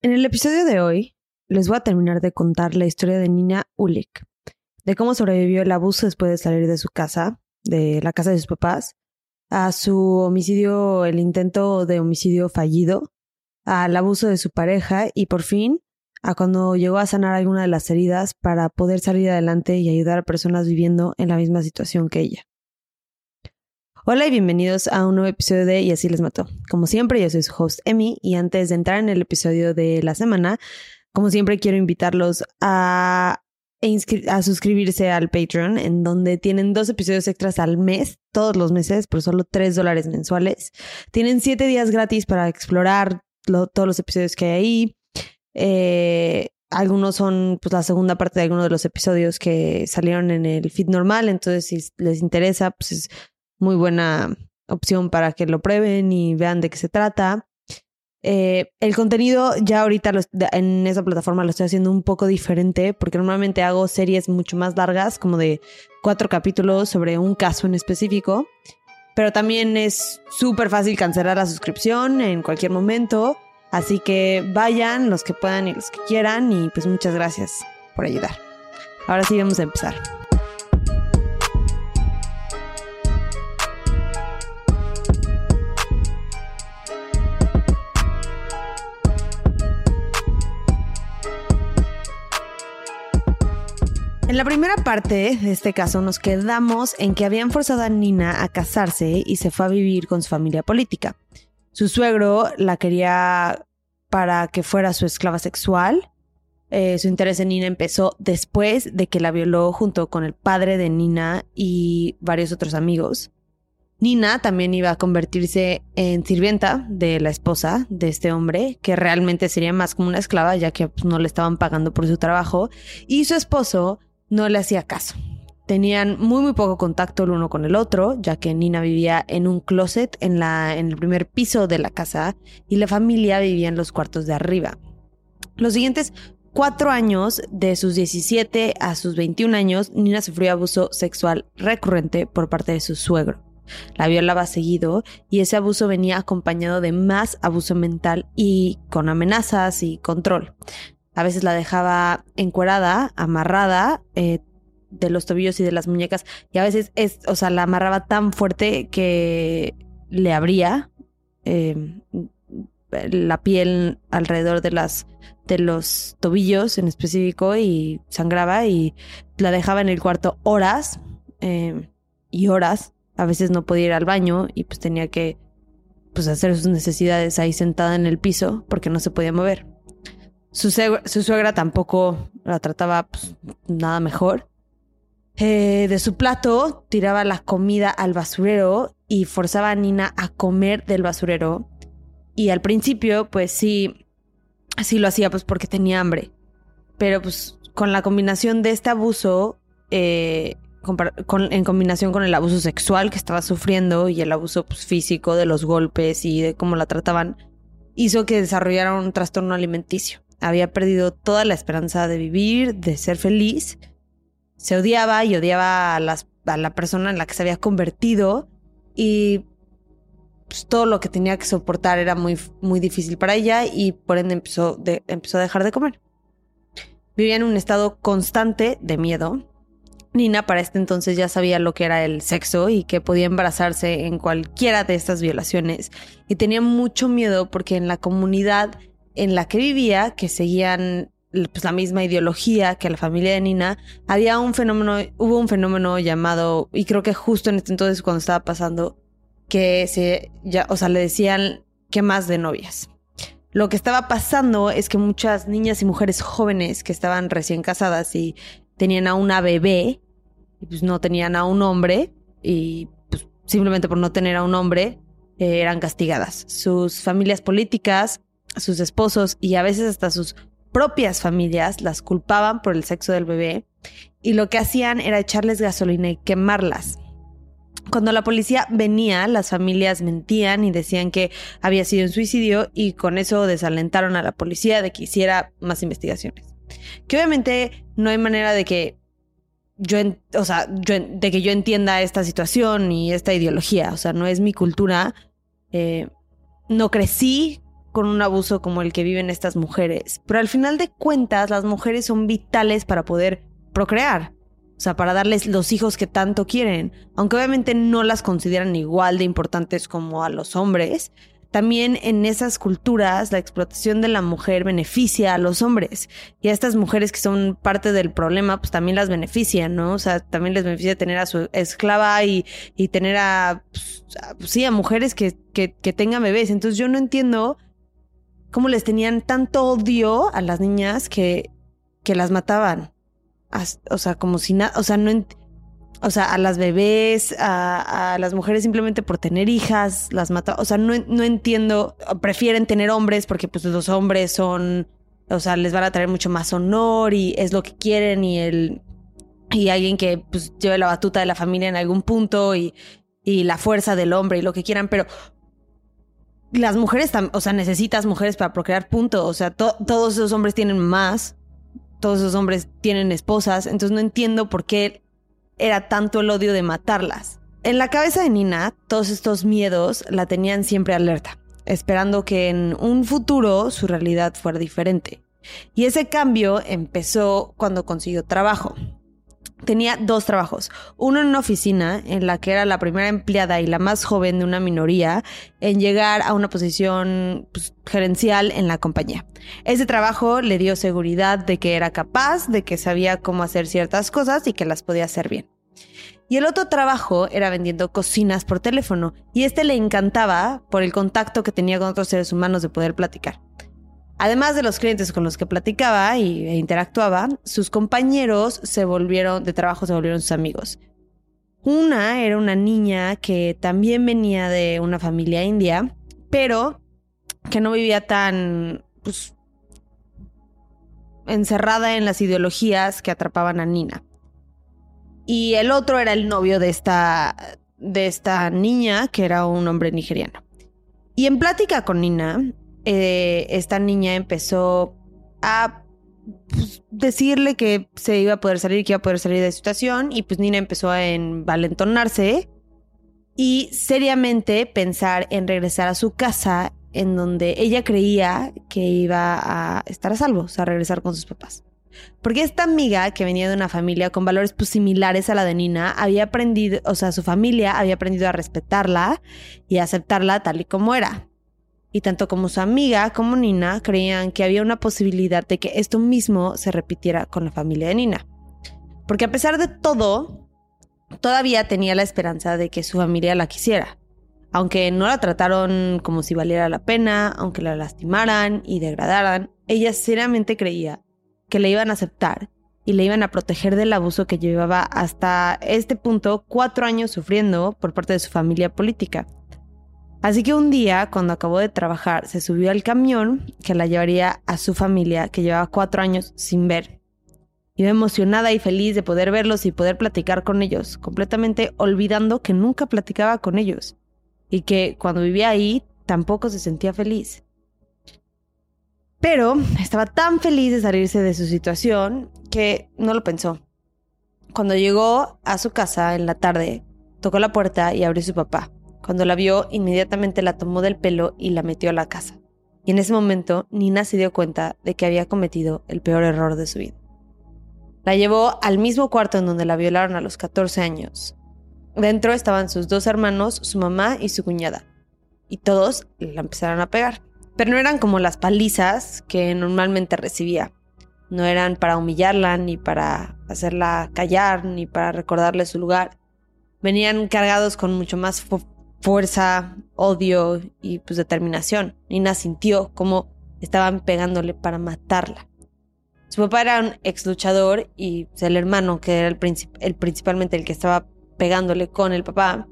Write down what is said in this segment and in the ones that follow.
En el episodio de hoy les voy a terminar de contar la historia de Nina Ulik, de cómo sobrevivió el abuso después de salir de su casa, de la casa de sus papás, a su homicidio, el intento de homicidio fallido, al abuso de su pareja y por fin a cuando llegó a sanar alguna de las heridas para poder salir adelante y ayudar a personas viviendo en la misma situación que ella. Hola y bienvenidos a un nuevo episodio de Y así les mató. Como siempre, yo soy su host Emmy y antes de entrar en el episodio de la semana, como siempre quiero invitarlos a, a suscribirse al Patreon, en donde tienen dos episodios extras al mes, todos los meses, por solo tres dólares mensuales. Tienen siete días gratis para explorar todos los episodios que hay ahí. Eh, algunos son pues la segunda parte de algunos de los episodios que salieron en el feed normal, entonces si les interesa, pues es muy buena opción para que lo prueben y vean de qué se trata. Eh, el contenido ya ahorita en esa plataforma lo estoy haciendo un poco diferente porque normalmente hago series mucho más largas, como de cuatro capítulos sobre un caso en específico. Pero también es súper fácil cancelar la suscripción en cualquier momento. Así que vayan los que puedan y los que quieran y pues muchas gracias por ayudar. Ahora sí vamos a empezar. En la primera parte de este caso nos quedamos en que habían forzado a Nina a casarse y se fue a vivir con su familia política. Su suegro la quería para que fuera su esclava sexual. Eh, su interés en Nina empezó después de que la violó junto con el padre de Nina y varios otros amigos. Nina también iba a convertirse en sirvienta de la esposa de este hombre, que realmente sería más como una esclava, ya que pues, no le estaban pagando por su trabajo. Y su esposo no le hacía caso. Tenían muy muy poco contacto el uno con el otro, ya que Nina vivía en un closet en, la, en el primer piso de la casa y la familia vivía en los cuartos de arriba. Los siguientes cuatro años, de sus 17 a sus 21 años, Nina sufrió abuso sexual recurrente por parte de su suegro. La violaba seguido y ese abuso venía acompañado de más abuso mental y con amenazas y control. A veces la dejaba encuerada, amarrada, eh, de los tobillos y de las muñecas. Y a veces es, o sea, la amarraba tan fuerte que le abría em, la piel alrededor de las de los tobillos en específico y sangraba y la dejaba en el cuarto horas em, y horas. A veces no podía ir al baño y pues tenía que pues hacer sus necesidades ahí sentada en el piso porque no se podía mover. Su, suegra, tampoco la trataba pues, nada mejor. Eh, de su plato tiraba la comida al basurero y forzaba a Nina a comer del basurero. Y al principio, pues sí, sí lo hacía pues porque tenía hambre. Pero pues con la combinación de este abuso, eh, en combinación con el abuso sexual que estaba sufriendo y el abuso pues, físico de los golpes y de cómo la trataban, hizo que desarrollara un trastorno alimenticio había perdido toda la esperanza de vivir, de ser feliz. Se odiaba y odiaba a, la persona en la que se había convertido y pues, todo lo que tenía que soportar era muy, muy difícil para ella y por ende empezó, empezó a dejar de comer. Vivía en un estado constante de miedo. Nina para este entonces ya sabía lo que era el sexo y que podía embarazarse en cualquiera de estas violaciones y tenía mucho miedo porque en la comunidad en la que vivía, que seguían pues, la misma ideología que la familia de Nina, había un fenómeno, hubo un fenómeno llamado, y creo que justo en este entonces cuando estaba pasando, que se, ya, o sea, le decían que más de novias. Lo que estaba pasando es que muchas niñas y mujeres jóvenes que estaban recién casadas y tenían a una bebé, y pues no tenían a un hombre, y pues simplemente por no tener a un hombre, eh, eran castigadas. Sus familias políticas sus esposos y a veces hasta sus propias familias las culpaban por el sexo del bebé y lo que hacían era echarles gasolina y quemarlas. Cuando la policía venía, las familias mentían y decían que había sido un suicidio y con eso desalentaron a la policía de que hiciera más investigaciones. Que obviamente no hay manera de que yo, o sea, de que yo entienda esta situación y esta ideología, o sea, no es mi cultura. Eh, no crecí con un abuso como el que viven estas mujeres, pero al final de cuentas las mujeres son vitales para poder procrear. O sea, para darles los hijos que tanto quieren. Aunque obviamente no las consideran igual de importantes como a los hombres, también en esas culturas la explotación de la mujer beneficia a los hombres. Y a estas mujeres que son parte del problema, pues también las beneficia, ¿no? O sea, también les beneficia tener a su esclava y, tener a, pues, pues, sí, a mujeres que, que, que tengan bebés. Entonces yo no entiendo cómo les tenían tanto odio a las niñas que, que las mataban. O sea, como si nada, o sea, no, o sea, a las bebés, a, las mujeres simplemente por tener hijas, las mata, o sea, no, no entiendo, prefieren tener hombres porque pues los hombres son, o sea, les van a traer mucho más honor y es lo que quieren y el, y alguien que pues lleve la batuta de la familia en algún punto y, y la fuerza del hombre y lo que quieran, pero las mujeres, o sea, necesitas mujeres para procrear, punto. O sea, todos esos hombres tienen más todos esos hombres tienen esposas, entonces no entiendo por qué era tanto el odio de matarlas. En la cabeza de Nina, todos estos miedos la tenían siempre alerta, esperando que en un futuro su realidad fuera diferente. Y ese cambio empezó cuando consiguió trabajo tenía dos trabajos. Uno en una oficina en la que era la primera empleada y la más joven de una minoría en llegar a una posición pues, gerencial en la compañía. Ese trabajo le dio seguridad de que era capaz, de que sabía cómo hacer ciertas cosas y que las podía hacer bien. Y el otro trabajo era vendiendo cocinas por teléfono y este le encantaba por el contacto que tenía con otros seres humanos de poder platicar. Además de los clientes con los que platicaba y, e interactuaba, sus compañeros se volvieron, de trabajo se volvieron sus amigos. Una era una niña que también venía de una familia india, pero que no vivía tan pues, encerrada en las ideologías que atrapaban a Nina. Y el otro era el novio de esta, de esta niña, que era un hombre nigeriano. Y en plática con Nina, eh, esta niña empezó a pues, decirle que se iba a poder salir, que iba a poder salir de la situación, y pues Nina empezó a envalentonarse y seriamente pensar en regresar a su casa en donde ella creía que iba a estar a salvo, o sea, regresar con sus papás. Porque esta amiga que venía de una familia con valores pues, similares a la de Nina, había aprendido, o sea, su familia había aprendido a respetarla y a aceptarla tal y como era y tanto como su amiga como Nina creían que había una posibilidad de que esto mismo se repitiera con la familia de Nina. Porque a pesar de todo, todavía tenía la esperanza de que su familia la quisiera. Aunque no la trataron como si valiera la pena, aunque la lastimaran y degradaran, ella seriamente creía que le iban a aceptar y le iban a proteger del abuso que llevaba hasta este punto cuatro años sufriendo por parte de su familia política. Así que un día, cuando acabó de trabajar, se subió al camión que la llevaría a su familia, que llevaba cuatro años sin ver. Iba emocionada y feliz de poder verlos y poder platicar con ellos, completamente olvidando que nunca platicaba con ellos y que cuando vivía ahí tampoco se sentía feliz. Pero estaba tan feliz de salirse de su situación que no lo pensó. Cuando llegó a su casa en la tarde, tocó la puerta y abrió su papá. Cuando la vio, inmediatamente la tomó del pelo y la metió a la casa. Y en ese momento, Nina se dio cuenta de que había cometido el peor error de su vida. La llevó al mismo cuarto en donde la violaron a los 14 años. Dentro estaban sus dos hermanos, su mamá y su cuñada. Y todos la empezaron a pegar. Pero no eran como las palizas que normalmente recibía. No eran para humillarla, ni para hacerla callar, ni para recordarle su lugar. Venían cargados con mucho más fuerza, odio y pues determinación. Nina sintió como estaban pegándole para matarla. Su papá era un ex luchador y pues, el hermano, que era el, principalmente el que estaba pegándole con el papá,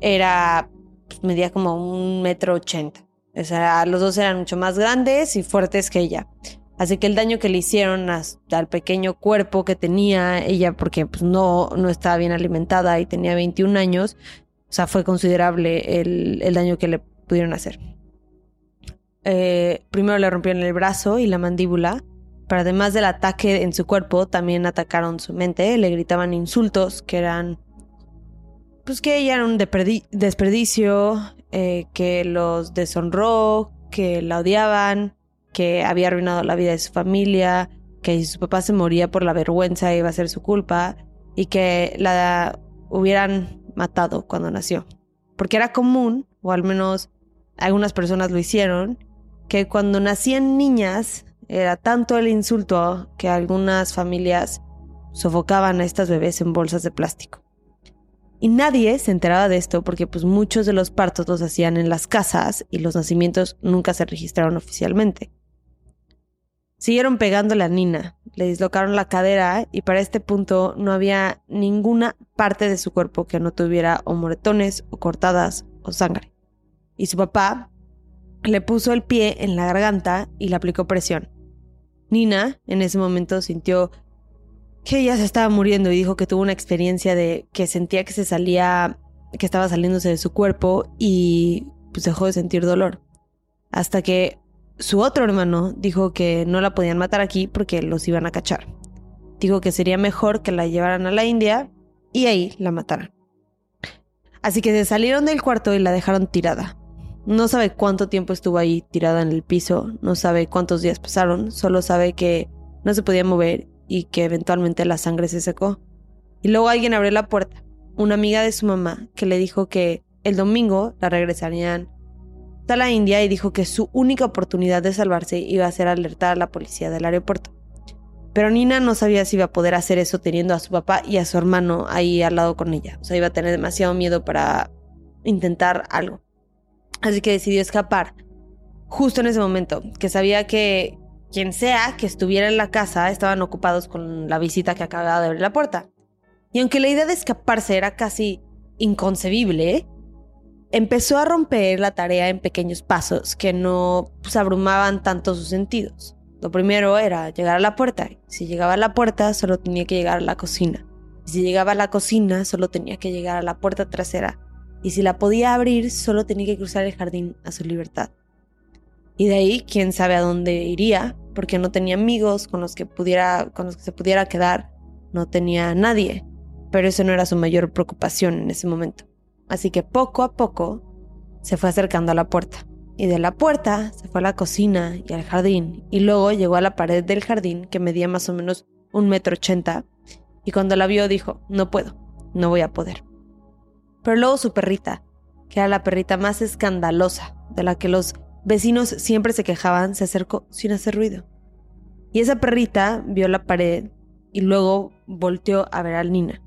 era pues, medía como un metro ochenta. O sea, los dos eran mucho más grandes y fuertes que ella. Así que el daño que le hicieron hasta al pequeño cuerpo que tenía ella, porque pues, no, no estaba bien alimentada y tenía 21 años, sea, fue considerable el, daño que le pudieron hacer. Eh, primero le rompieron el brazo y la mandíbula, pero además del ataque en su cuerpo, también atacaron su mente, le gritaban insultos que eran, pues que ella era un desperdicio, eh, que los deshonró, que la odiaban, que había arruinado la vida de su familia, que su papá se moría por la vergüenza iba a ser su culpa y que la hubieran matado cuando nació. Porque era común, o al menos algunas personas lo hicieron, que cuando nacían niñas era tanto el insulto que algunas familias sofocaban a estas bebés en bolsas de plástico. Y nadie se enteraba de esto porque pues muchos de los partos los hacían en las casas y los nacimientos nunca se registraron oficialmente. Siguieron pegándole a Nina, le dislocaron la cadera y para este punto no había ninguna parte de su cuerpo que no tuviera o moretones o cortadas o sangre. Y su papá le puso el pie en la garganta y le aplicó presión. Nina en ese momento sintió que ella se estaba muriendo y dijo que tuvo una experiencia de que sentía que se salía, que estaba saliéndose de su cuerpo y pues dejó de sentir dolor. Hasta que su otro hermano dijo que no la podían matar aquí porque los iban a cachar. Dijo que sería mejor que la llevaran a la India y ahí la mataran. Así que se salieron del cuarto y la dejaron tirada. No sabe cuánto tiempo estuvo ahí tirada en el piso, no sabe cuántos días pasaron, solo sabe que no se podía mover y que eventualmente la sangre se secó. Y luego alguien abrió la puerta, una amiga de su mamá, que le dijo que el domingo la regresarían a la India y dijo que su única oportunidad de salvarse iba a ser alertar a la policía del aeropuerto. Pero Nina no sabía si iba a poder hacer eso teniendo a su papá y a su hermano ahí al lado con ella. O sea, iba a tener demasiado miedo para intentar algo. Así que decidió escapar justo en ese momento, que sabía que quien sea que estuviera en la casa estaban ocupados con la visita que acababa de abrir la puerta. Y aunque la idea de escaparse era casi inconcebible, empezó a romper la tarea en pequeños pasos que no pues, abrumaban tanto sus sentidos. Lo primero era llegar a la puerta. Si llegaba a la puerta, solo tenía que llegar a la cocina. Si llegaba a la cocina, solo tenía que llegar a la puerta trasera. Y si la podía abrir, solo tenía que cruzar el jardín a su libertad. Y de ahí, quién sabe a dónde iría, porque no tenía amigos con los que pudiera, con los que se pudiera quedar, no tenía nadie, pero eso no era su mayor preocupación en ese momento. Así que poco a poco se fue acercando a la puerta. Y de la puerta se fue a la cocina y al jardín. Y luego llegó a la pared del jardín que medía más o menos un metro ochenta. Y cuando la vio dijo, no puedo, no voy a poder. Pero luego su perrita, que era la perrita más escandalosa, de la que los vecinos siempre se quejaban, se acercó sin hacer ruido. Y esa perrita vio la pared y luego volteó a ver al Nina.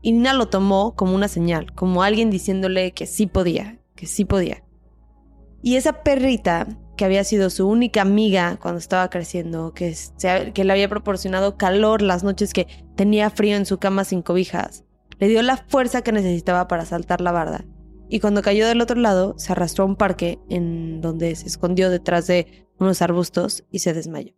Y Nina lo tomó como una señal, como alguien diciéndole que sí podía, que sí podía. Y esa perrita, que había sido su única amiga cuando estaba creciendo, que, que le había proporcionado calor las noches que tenía frío en su cama sin cobijas, le dio la fuerza que necesitaba para saltar la barda y cuando cayó del otro lado se arrastró a un parque en donde se escondió detrás de unos arbustos y se desmayó.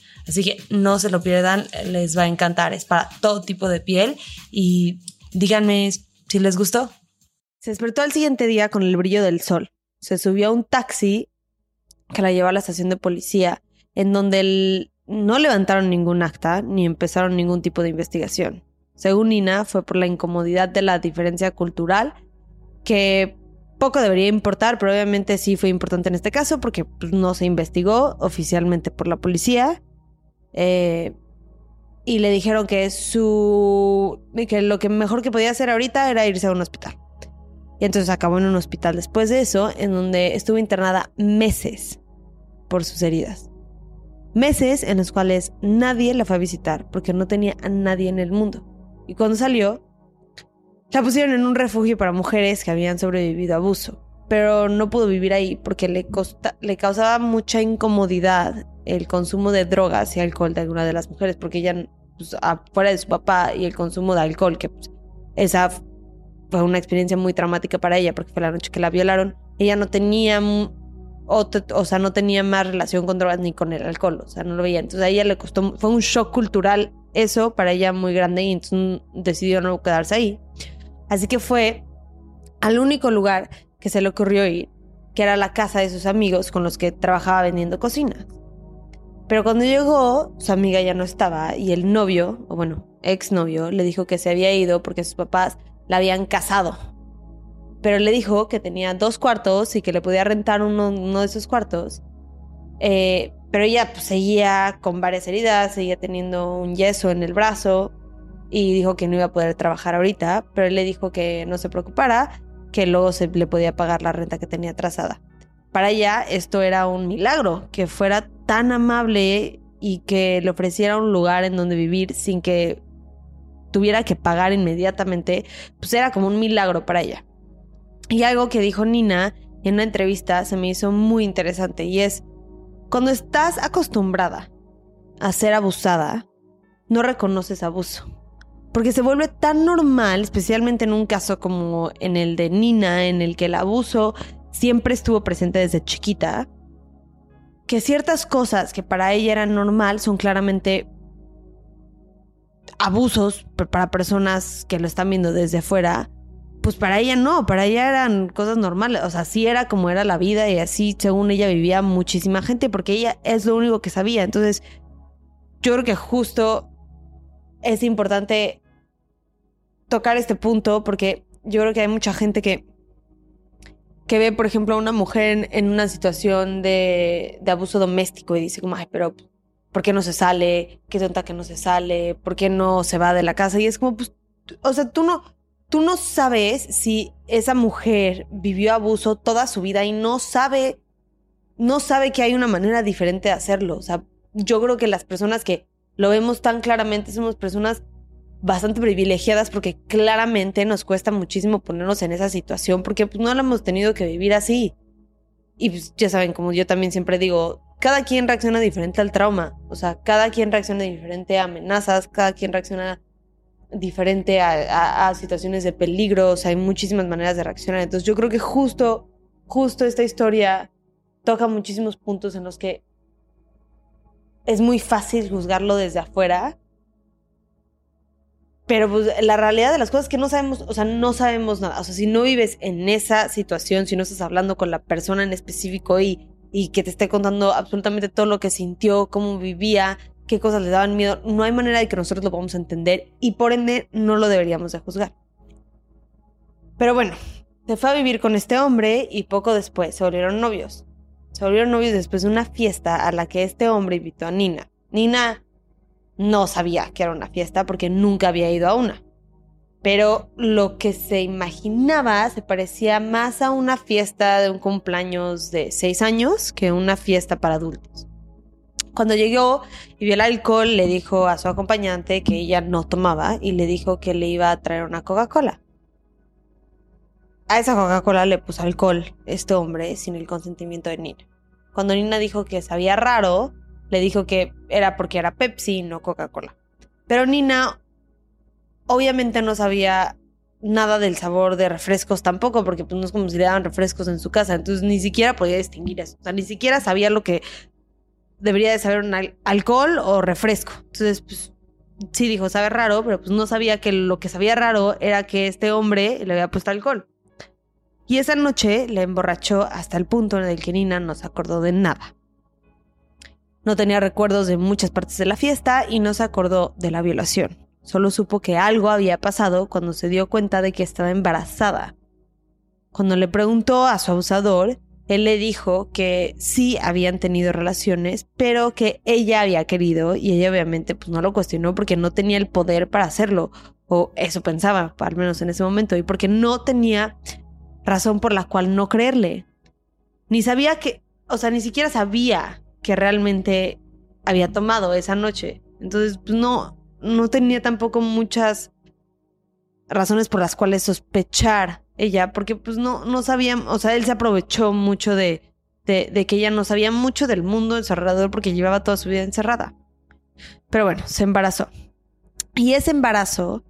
Así que no se lo pierdan, les va a encantar. Es para todo tipo de piel y díganme si les gustó. Se despertó al siguiente día con el brillo del sol. Se subió a un taxi que la llevó a la estación de policía, en donde no levantaron ningún acta ni empezaron ningún tipo de investigación. Según Nina, fue por la incomodidad de la diferencia cultural, que poco debería importar, pero obviamente sí fue importante en este caso porque pues, no se investigó oficialmente por la policía. Eh, y le dijeron que su que lo que mejor que podía hacer ahorita era irse a un hospital. Y entonces acabó en un hospital después de eso, en donde estuvo internada meses por sus heridas. Meses en los cuales nadie la fue a visitar porque no tenía a nadie en el mundo. Y cuando salió, la pusieron en un refugio para mujeres que habían sobrevivido a abuso. Pero no pudo vivir ahí porque le, le causaba mucha incomodidad el consumo de drogas y alcohol de alguna de las mujeres, porque ella, pues, afuera de su papá y el consumo de alcohol, que pues, esa fue una experiencia muy traumática para ella, porque fue la noche que la violaron, ella no tenía o, sea, no tenía más relación con drogas ni con el alcohol, o sea, no lo veía. Entonces a ella le costó, fue un shock cultural eso para ella muy grande y entonces decidió no quedarse ahí. Así que fue al único lugar que se le ocurrió ir, que era la casa de sus amigos con los que trabajaba vendiendo cocinas. Pero cuando llegó, su amiga ya no estaba y el novio, o bueno, exnovio, le dijo que se había ido porque sus papás la habían casado pero le dijo que tenía dos cuartos y que le podía rentar uno, de esos cuartos. Eh, pero ella pues, seguía con varias heridas, seguía teniendo un yeso en el brazo y dijo que no iba a poder trabajar ahorita, pero él le dijo que no se preocupara, que luego se le podía pagar la renta que tenía atrasada. Para ella esto era un milagro, que fuera tan amable y que le ofreciera un lugar en donde vivir sin que tuviera que pagar inmediatamente, pues era como un milagro para ella. Y algo que dijo Nina en una entrevista se me hizo muy interesante y es, cuando estás acostumbrada a ser abusada, no reconoces abuso. Porque se vuelve tan normal, especialmente en un caso como en el de Nina, en el que el abuso siempre estuvo presente desde chiquita, que ciertas cosas que para ella eran normal son claramente abusos para personas que lo están viendo desde afuera pues para ella no, para ella eran cosas normales, o sea, sí era como era la vida y así según ella vivía muchísima gente porque ella es lo único que sabía. Entonces, yo creo que justo es importante tocar este punto porque yo creo que hay mucha gente que que ve, por ejemplo, a una mujer en, una situación de, abuso doméstico y dice como, ay, pero ¿por qué no se sale? ¿Qué tonta que no se sale? ¿Por qué no se va de la casa? Y es como, pues, o sea, tú no, tú no sabes si esa mujer vivió abuso toda su vida y no sabe, no sabe que hay una manera diferente de hacerlo. O sea, yo creo que las personas que lo vemos tan claramente somos personas bastante privilegiadas porque claramente nos cuesta muchísimo ponernos en esa situación porque pues, no la hemos tenido que vivir así. Y pues, ya saben, como yo también siempre digo, cada quien reacciona diferente al trauma. O sea, cada quien reacciona diferente a amenazas, cada quien reacciona diferente a, situaciones de peligro, hay muchísimas maneras de reaccionar. Entonces yo creo que justo, justo esta historia toca muchísimos puntos en los que es muy fácil juzgarlo desde afuera, pero pues, la realidad de las cosas es que no sabemos, o sea, no sabemos nada. O sea, si no vives en esa situación, si no estás hablando con la persona en específico y, y que te esté contando absolutamente todo lo que sintió, cómo vivía, qué cosas le daban miedo, no hay manera de que nosotros lo podamos entender y por ende no lo deberíamos de juzgar. Pero bueno, se fue a vivir con este hombre y poco después se volvieron novios. Se volvieron novios después de una fiesta a la que este hombre invitó a Nina. Nina no sabía que era una fiesta porque nunca había ido a una. Pero lo que se imaginaba se parecía más a una fiesta de un cumpleaños de seis años que una fiesta para adultos. Cuando llegó y vio el alcohol, le dijo a su acompañante que ella no tomaba y le dijo que le iba a traer una Coca-Cola. A esa Coca-Cola le puso alcohol este hombre sin el consentimiento de Nina. Cuando Nina dijo que sabía raro, le dijo que era porque era Pepsi, no Coca-Cola. Pero Nina obviamente no sabía nada del sabor de refrescos tampoco, porque pues no es como si le daban refrescos en su casa, entonces ni siquiera podía distinguir eso. O sea, ni siquiera sabía lo que debería de saber un alcohol o refresco. Entonces, pues sí dijo, sabe raro, pero pues no sabía que lo que sabía raro era que este hombre le había puesto alcohol. Y esa noche le emborrachó hasta el punto en el que Nina no se acordó de nada. No tenía recuerdos de muchas partes de la fiesta y no se acordó de la violación. Solo supo que algo había pasado cuando se dio cuenta de que estaba embarazada. Cuando le preguntó a su abusador, él le dijo que sí habían tenido relaciones, pero que ella había querido y ella obviamente pues no lo cuestionó porque no tenía el poder para hacerlo, o eso pensaba, al menos en ese momento, y porque no tenía razón por la cual no creerle. Ni sabía que, o sea, ni siquiera sabía que realmente había tomado esa noche. Entonces, pues no, no tenía tampoco muchas razones por las cuales sospechar ella, porque pues no, no sabía, o sea, él se aprovechó mucho de, de, que ella no sabía mucho del mundo encerrador porque llevaba toda su vida encerrada. Pero bueno, se embarazó. Y ese embarazo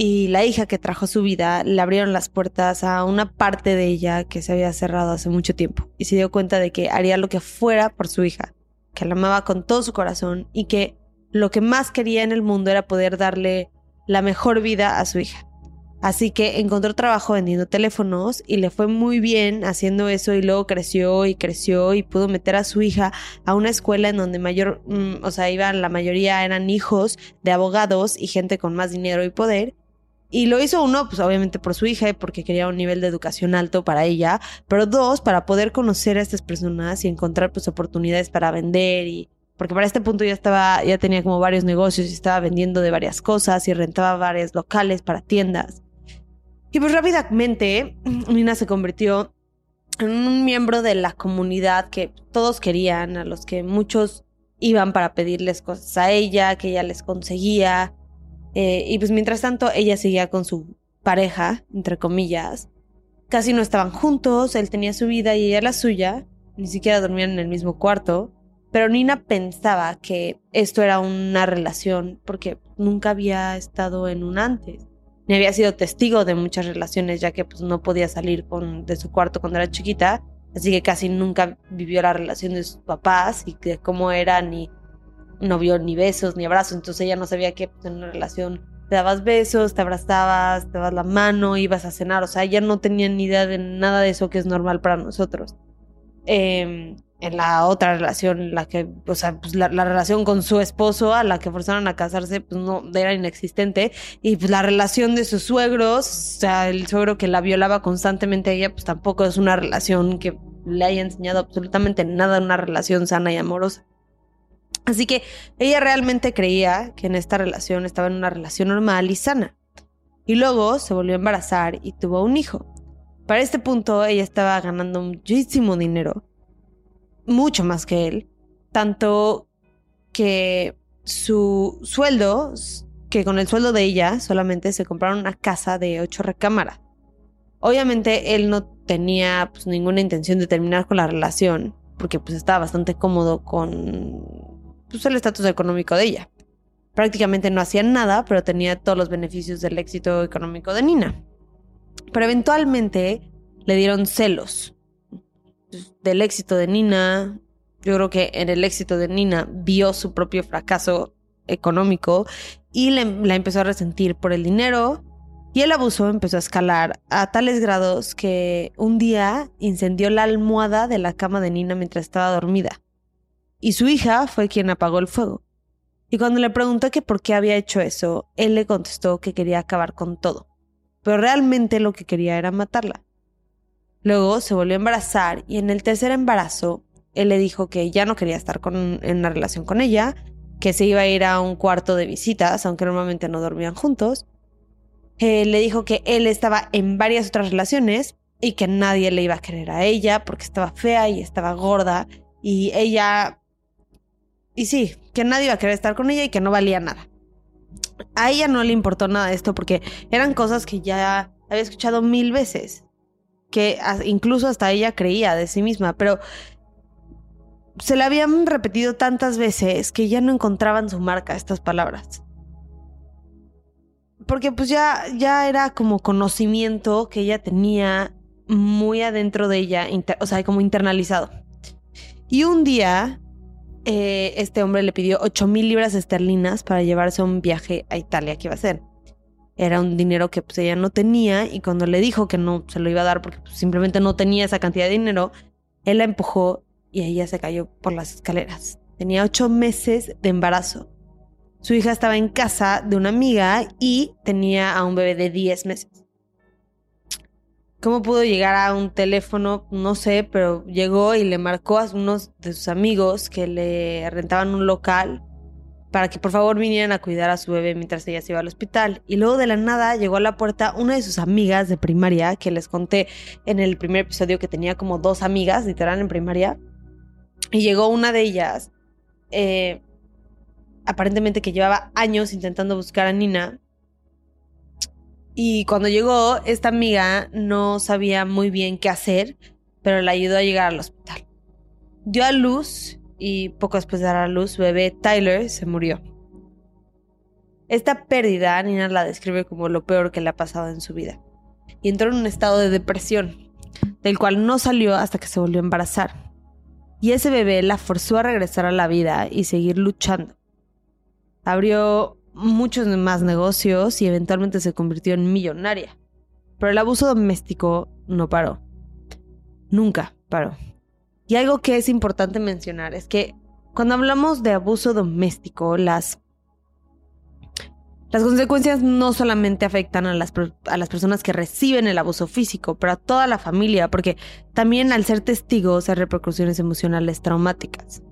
y la hija que trajo su vida le abrieron las puertas a una parte de ella que se había cerrado hace mucho tiempo y se dio cuenta de que haría lo que fuera por su hija, que la amaba con todo su corazón y que lo que más quería en el mundo era poder darle la mejor vida a su hija. Así que encontró trabajo vendiendo teléfonos y le fue muy bien haciendo eso y luego creció y creció y pudo meter a su hija a una escuela en donde mayor, mm, o sea, iban la mayoría eran hijos de abogados y gente con más dinero y poder. Y lo hizo uno, pues obviamente por su hija, porque quería un nivel de educación alto para ella, pero dos, para poder conocer a estas personas y encontrar pues oportunidades para vender y porque para este punto ya estaba, ya tenía como varios negocios y estaba vendiendo de varias cosas y rentaba varios locales para tiendas. Y pues rápidamente Nina se convirtió en un miembro de la comunidad que todos querían, a los que muchos iban para pedirles cosas a ella, que ella les conseguía. Eh, y pues mientras tanto ella seguía con su pareja, entre comillas. Casi no estaban juntos, él tenía su vida y ella la suya, ni siquiera dormían en el mismo cuarto. Pero Nina pensaba que esto era una relación porque nunca había estado en un antes ni había sido testigo de muchas relaciones, ya que pues, no podía salir con, de su cuarto cuando era chiquita, así que casi nunca vivió la relación de sus papás y de cómo era, ni no vio ni besos ni abrazos, entonces ella no sabía que en una relación te dabas besos, te abrazabas, te dabas la mano, ibas a cenar, o sea, ella no tenía ni idea de nada de eso que es normal para nosotros. Eh, en la otra relación, la que, o sea, pues la, relación con su esposo, a la que forzaron a casarse, pues no, era inexistente. Y pues la relación de sus suegros, o sea, el suegro que la violaba constantemente a ella, pues tampoco es una relación que le haya enseñado absolutamente nada una relación sana y amorosa. Así que ella realmente creía que en esta relación estaba en una relación normal y sana. Y luego se volvió a embarazar y tuvo un hijo. Para este punto ella estaba ganando muchísimo dinero mucho más que él, tanto que su sueldo, que con el sueldo de ella solamente se compraron una casa de ocho recámaras. Obviamente él no tenía pues, ninguna intención de terminar con la relación, porque pues estaba bastante cómodo con pues, el estatus económico de ella. Prácticamente no hacía nada, pero tenía todos los beneficios del éxito económico de Nina. Pero eventualmente le dieron celos del éxito de Nina. Yo creo que en el éxito de Nina vio su propio fracaso económico y la empezó a resentir por el dinero. Y el abuso empezó a escalar a tales grados que un día incendió la almohada de la cama de Nina mientras estaba dormida. Y su hija fue quien apagó el fuego. Y cuando le preguntó que por qué había hecho eso, él le contestó que quería acabar con todo. Pero realmente lo que quería era matarla. Luego se volvió a embarazar y en el tercer embarazo él le dijo que ya no quería estar con, en una relación con ella, que se iba a ir a un cuarto de visitas, aunque normalmente no dormían juntos. Eh, le dijo que él estaba en varias otras relaciones y que nadie le iba a querer a ella porque estaba fea y estaba gorda y ella... Y sí, que nadie iba a querer estar con ella y que no valía nada. A ella no le importó nada esto porque eran cosas que ya había escuchado mil veces que incluso hasta ella creía de sí misma, pero se la habían repetido tantas veces que ya no encontraban su marca estas palabras. Porque pues ya, ya era como conocimiento que ella tenía muy adentro de ella, o sea, como internalizado. Y un día, eh, este hombre le pidió 8 mil libras esterlinas para llevarse a un viaje a Italia que iba a hacer era un dinero que pues ella no tenía y cuando le dijo que no se lo iba a dar porque pues, simplemente no tenía esa cantidad de dinero, él la empujó y ella se cayó por las escaleras. Tenía ocho meses de embarazo. Su hija estaba en casa de una amiga y tenía a un bebé de 10 meses. ¿Cómo pudo llegar a un teléfono? No sé, pero llegó y le marcó a unos de sus amigos que le rentaban un local para que por favor vinieran a cuidar a su bebé mientras ella se iba al hospital. Y luego de la nada llegó a la puerta una de sus amigas de primaria, que les conté en el primer episodio que tenía como dos amigas, literal, en primaria. Y llegó una de ellas, eh, aparentemente que llevaba años intentando buscar a Nina, y cuando llegó, esta amiga no sabía muy bien qué hacer, pero la ayudó a llegar al hospital. Dio a luz y poco después de dar a luz, su bebé Tyler se murió. Esta pérdida, Nina la describe como lo peor que le ha pasado en su vida. Y entró en un estado de depresión, del cual no salió hasta que se volvió a embarazar. Y ese bebé la forzó a regresar a la vida y seguir luchando. Abrió muchos más negocios y eventualmente se convirtió en millonaria. Pero el abuso doméstico no paró. Nunca paró. Y algo que es importante mencionar es que cuando hablamos de abuso doméstico, las, las consecuencias no solamente afectan a las, a las personas que reciben el abuso físico, pero a toda la familia, porque también al ser testigos hay repercusiones emocionales traumáticas.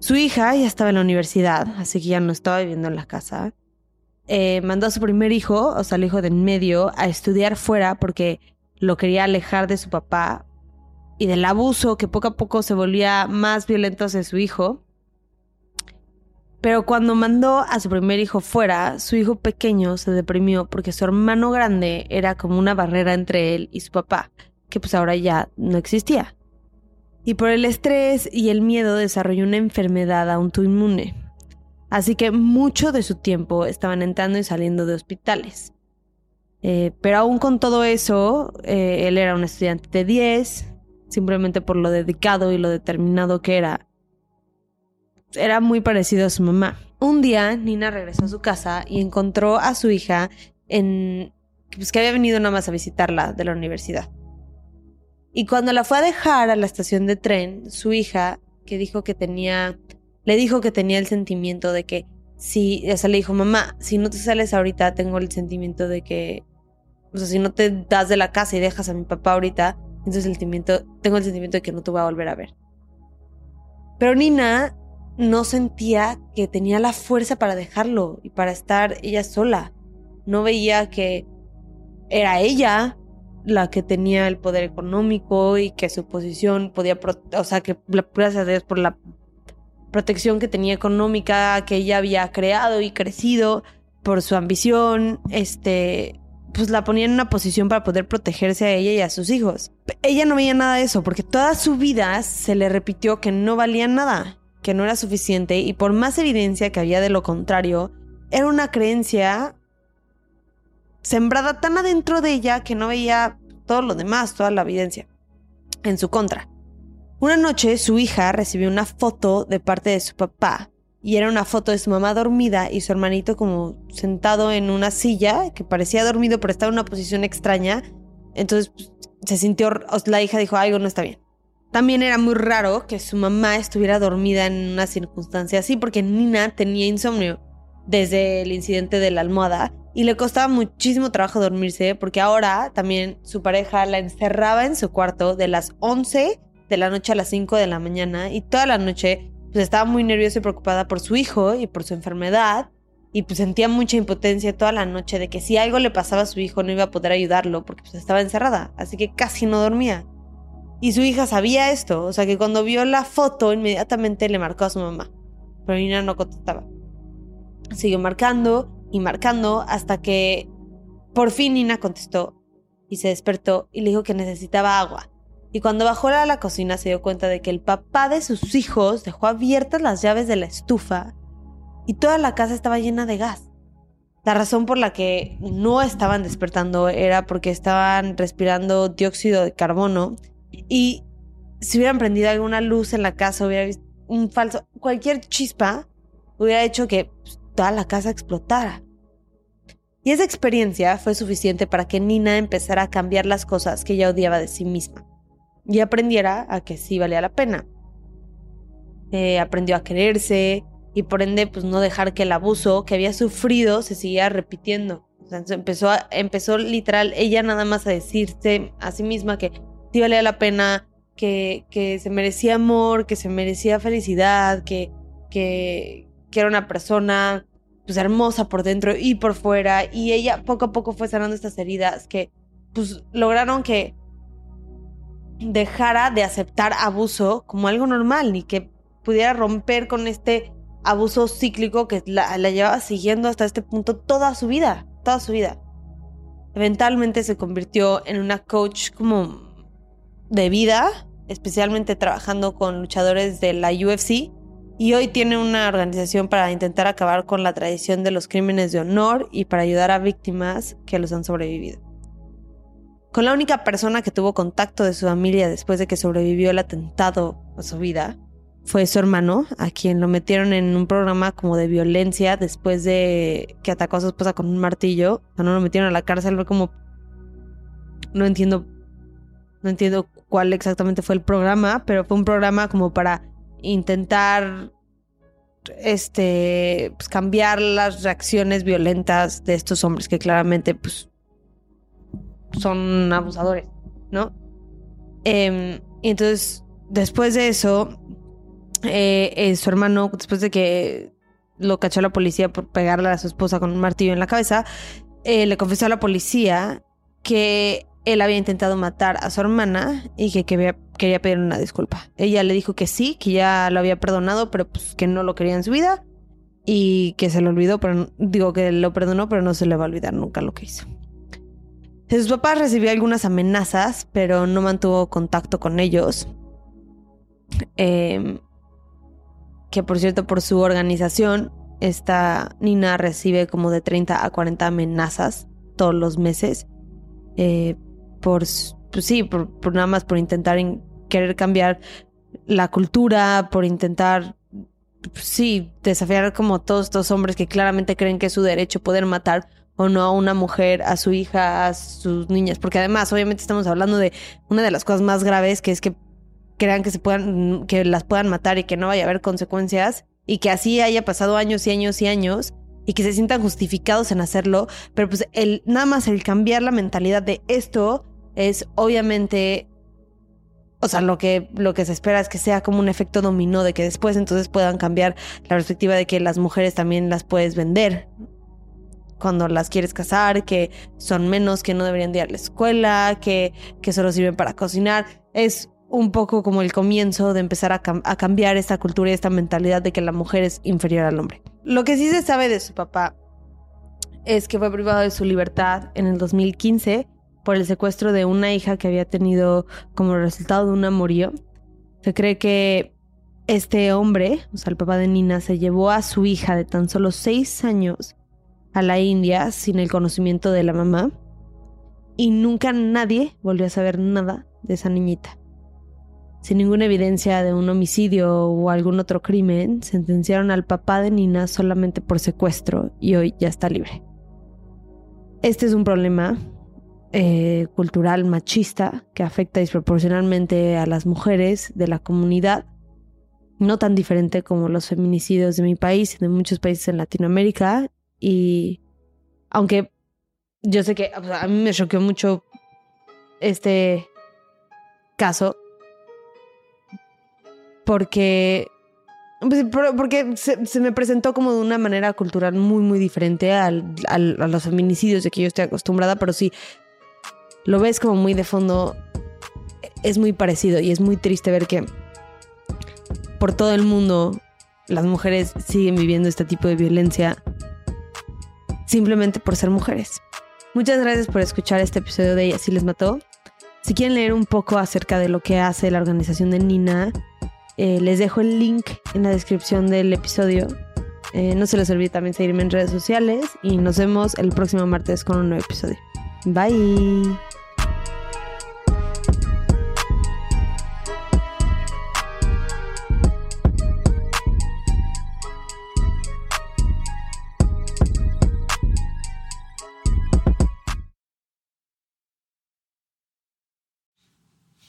Su hija ya estaba en la universidad, así que ya no estaba viviendo en la casa. Eh, mandó a su primer hijo, o sea, el hijo de en medio, a estudiar fuera porque lo quería alejar de su papá y del abuso que poco a poco se volvía más violento hacia su hijo. Pero cuando mandó a su primer hijo fuera, su hijo pequeño se deprimió porque su hermano grande era como una barrera entre él y su papá, que pues ahora ya no existía y por el estrés y el miedo desarrolló una enfermedad autoinmune. Así que mucho de su tiempo estaban entrando y saliendo de hospitales. Eh, pero aún con todo eso, eh, él era un estudiante de 10, simplemente por lo dedicado y lo determinado que era. Era muy parecido a su mamá. Un día, Nina regresó a su casa y encontró a su hija en... Pues que había venido nada más a visitarla de la universidad. Y cuando la fue a dejar a la estación de tren, su hija, que dijo que tenía, le dijo que tenía el sentimiento de que si, o sea, le dijo, mamá, si no te sales ahorita, tengo el sentimiento de que, o sea, si no te das de la casa y dejas a mi papá ahorita, entonces el sentimiento, tengo el sentimiento de que no te voy a volver a ver. Pero Nina no sentía que tenía la fuerza para dejarlo y para estar ella sola. No veía que era ella la que tenía el poder económico y que su posición podía, o sea, que gracias a Dios por la protección que tenía económica que ella había creado y crecido por su ambición, este, pues la ponía en una posición para poder protegerse a ella y a sus hijos. Ella no veía nada de eso porque toda su vida se le repitió que no valía nada, que no era suficiente y por más evidencia que había de lo contrario, era una creencia sembrada tan adentro de ella que no veía todo lo demás, toda la evidencia en su contra. Una noche su hija recibió una foto de parte de su papá y era una foto de su mamá dormida y su hermanito como sentado en una silla que parecía dormido pero estaba en una posición extraña. Entonces pues, se sintió, la hija dijo algo no está bien. También era muy raro que su mamá estuviera dormida en una circunstancia así porque Nina tenía insomnio desde el incidente de la almohada y le costaba muchísimo trabajo dormirse porque ahora también su pareja la encerraba en su cuarto de las 11 de la noche a las 5 de la mañana y toda la noche pues estaba muy nerviosa y preocupada por su hijo y por su enfermedad y pues sentía mucha impotencia toda la noche de que si algo le pasaba a su hijo no iba a poder ayudarlo porque pues estaba encerrada, así que casi no dormía. Y su hija sabía esto, o sea que cuando vio la foto inmediatamente le marcó a su mamá, pero Nina no contestaba. Siguió marcando y marcando hasta que por fin Nina contestó y se despertó y le dijo que necesitaba agua. Y cuando bajó a la cocina se dio cuenta de que el papá de sus hijos dejó abiertas las llaves de la estufa y toda la casa estaba llena de gas. La razón por la que no estaban despertando era porque estaban respirando dióxido de carbono y si hubieran prendido alguna luz en la casa, hubiera visto un falso, cualquier chispa hubiera hecho que pues, toda la casa explotara. Y esa experiencia fue suficiente para que Nina empezara a cambiar las cosas que ella odiaba de sí misma y aprendiera a que sí valía la pena. Eh, aprendió a quererse, y por ende pues no dejar que el abuso que había sufrido se siguiera repitiendo. Empezó, a, empezó literal ella nada más a decirse a sí misma que sí valía la pena, que, que se merecía amor, que se merecía felicidad, que, que, que era una persona pues hermosa por dentro y por fuera y ella poco a poco fue sanando estas heridas que pues lograron que dejara de aceptar abuso como algo normal y que pudiera romper con este abuso cíclico que la, llevaba siguiendo hasta este punto toda su vida, toda su vida. Eventualmente se convirtió en una coach como de vida, especialmente trabajando con luchadores de la UFC y hoy tiene una organización para intentar acabar con la tradición de los crímenes de honor y para ayudar a víctimas que los han sobrevivido. Con la única persona que tuvo contacto de su familia después de que sobrevivió el atentado a su vida, fue su hermano, a quien lo metieron en un programa como de violencia después de que atacó a su esposa con un martillo. O sea, no lo metieron a la cárcel, fue como... No entiendo... No entiendo cuál exactamente fue el programa, pero fue un programa como para intentar este pues, cambiar las reacciones violentas de estos hombres que claramente pues son abusadores, ¿no? Eh, y entonces, después de eso, eh, eh, su hermano, después de que lo cachó la policía por pegarle a su esposa con un martillo en la cabeza, eh, le confesó a la policía que él había intentado matar a su hermana y que quería, quería pedir una disculpa. Ella le dijo que sí, que ya lo había perdonado, pero pues que no lo quería en su vida y que se lo olvidó, pero digo que lo perdonó, pero no se le va a olvidar nunca lo que hizo. Sus papás recibió algunas amenazas, pero no mantuvo contacto con ellos. Eh, que por cierto por su organización, esta Nina recibe como de 30 a 40 amenazas todos los meses. Eh, por, pues sí, por, nada más por intentar querer cambiar la cultura, por intentar, sí, desafiar como todos estos hombres que claramente creen que es su derecho poder matar o no a una mujer, a su hija, a sus niñas, porque además obviamente estamos hablando de una de las cosas más graves que es que crean que se puedan, que las puedan matar y que no vaya a haber consecuencias y que así haya pasado años y años y años y que se sientan justificados en hacerlo, pero pues el nada más el cambiar la mentalidad de esto es obviamente o sea, lo que, lo que se espera es que sea como un efecto dominó, de que después entonces puedan cambiar la perspectiva de que las mujeres también las puedes vender cuando las quieres casar, que son menos, que no deberían ir a la escuela, que, que solo sirven para cocinar. Es un poco como el comienzo de empezar a, cambiar esta cultura y esta mentalidad de que la mujer es inferior al hombre. Lo que sí se sabe de su papá es que fue privado de su libertad en el 2015 por el secuestro de una hija que había tenido como resultado de un amorío. Se cree que este hombre, o sea, el papá de Nina, se llevó a su hija de tan solo seis años a la India sin el conocimiento de la mamá y nunca nadie volvió a saber nada de esa niñita sin ninguna evidencia de un homicidio o algún otro crimen, sentenciaron al papá de Nina solamente por secuestro y hoy ya está libre. Este es un problema eh, cultural machista que afecta disproporcionalmente a las mujeres de la comunidad, no tan diferente como los feminicidios de mi país y de muchos países en Latinoamérica. Y aunque yo sé que a mí me choqueó mucho este caso, porque pues, porque se, me presentó como de una manera cultural muy, muy diferente al, a los feminicidios de que yo estoy acostumbrada, pero sí, lo ves como muy de fondo, es muy parecido y es muy triste ver que por todo el mundo las mujeres siguen viviendo este tipo de violencia simplemente por ser mujeres. Muchas gracias por escuchar este episodio de Ella sí les mató. Si quieren leer un poco acerca de lo que hace la organización de Nina, eh, les dejo el link en la descripción del episodio. Eh, no se les olvide también seguirme en redes sociales y nos vemos el próximo martes con un nuevo episodio. Bye.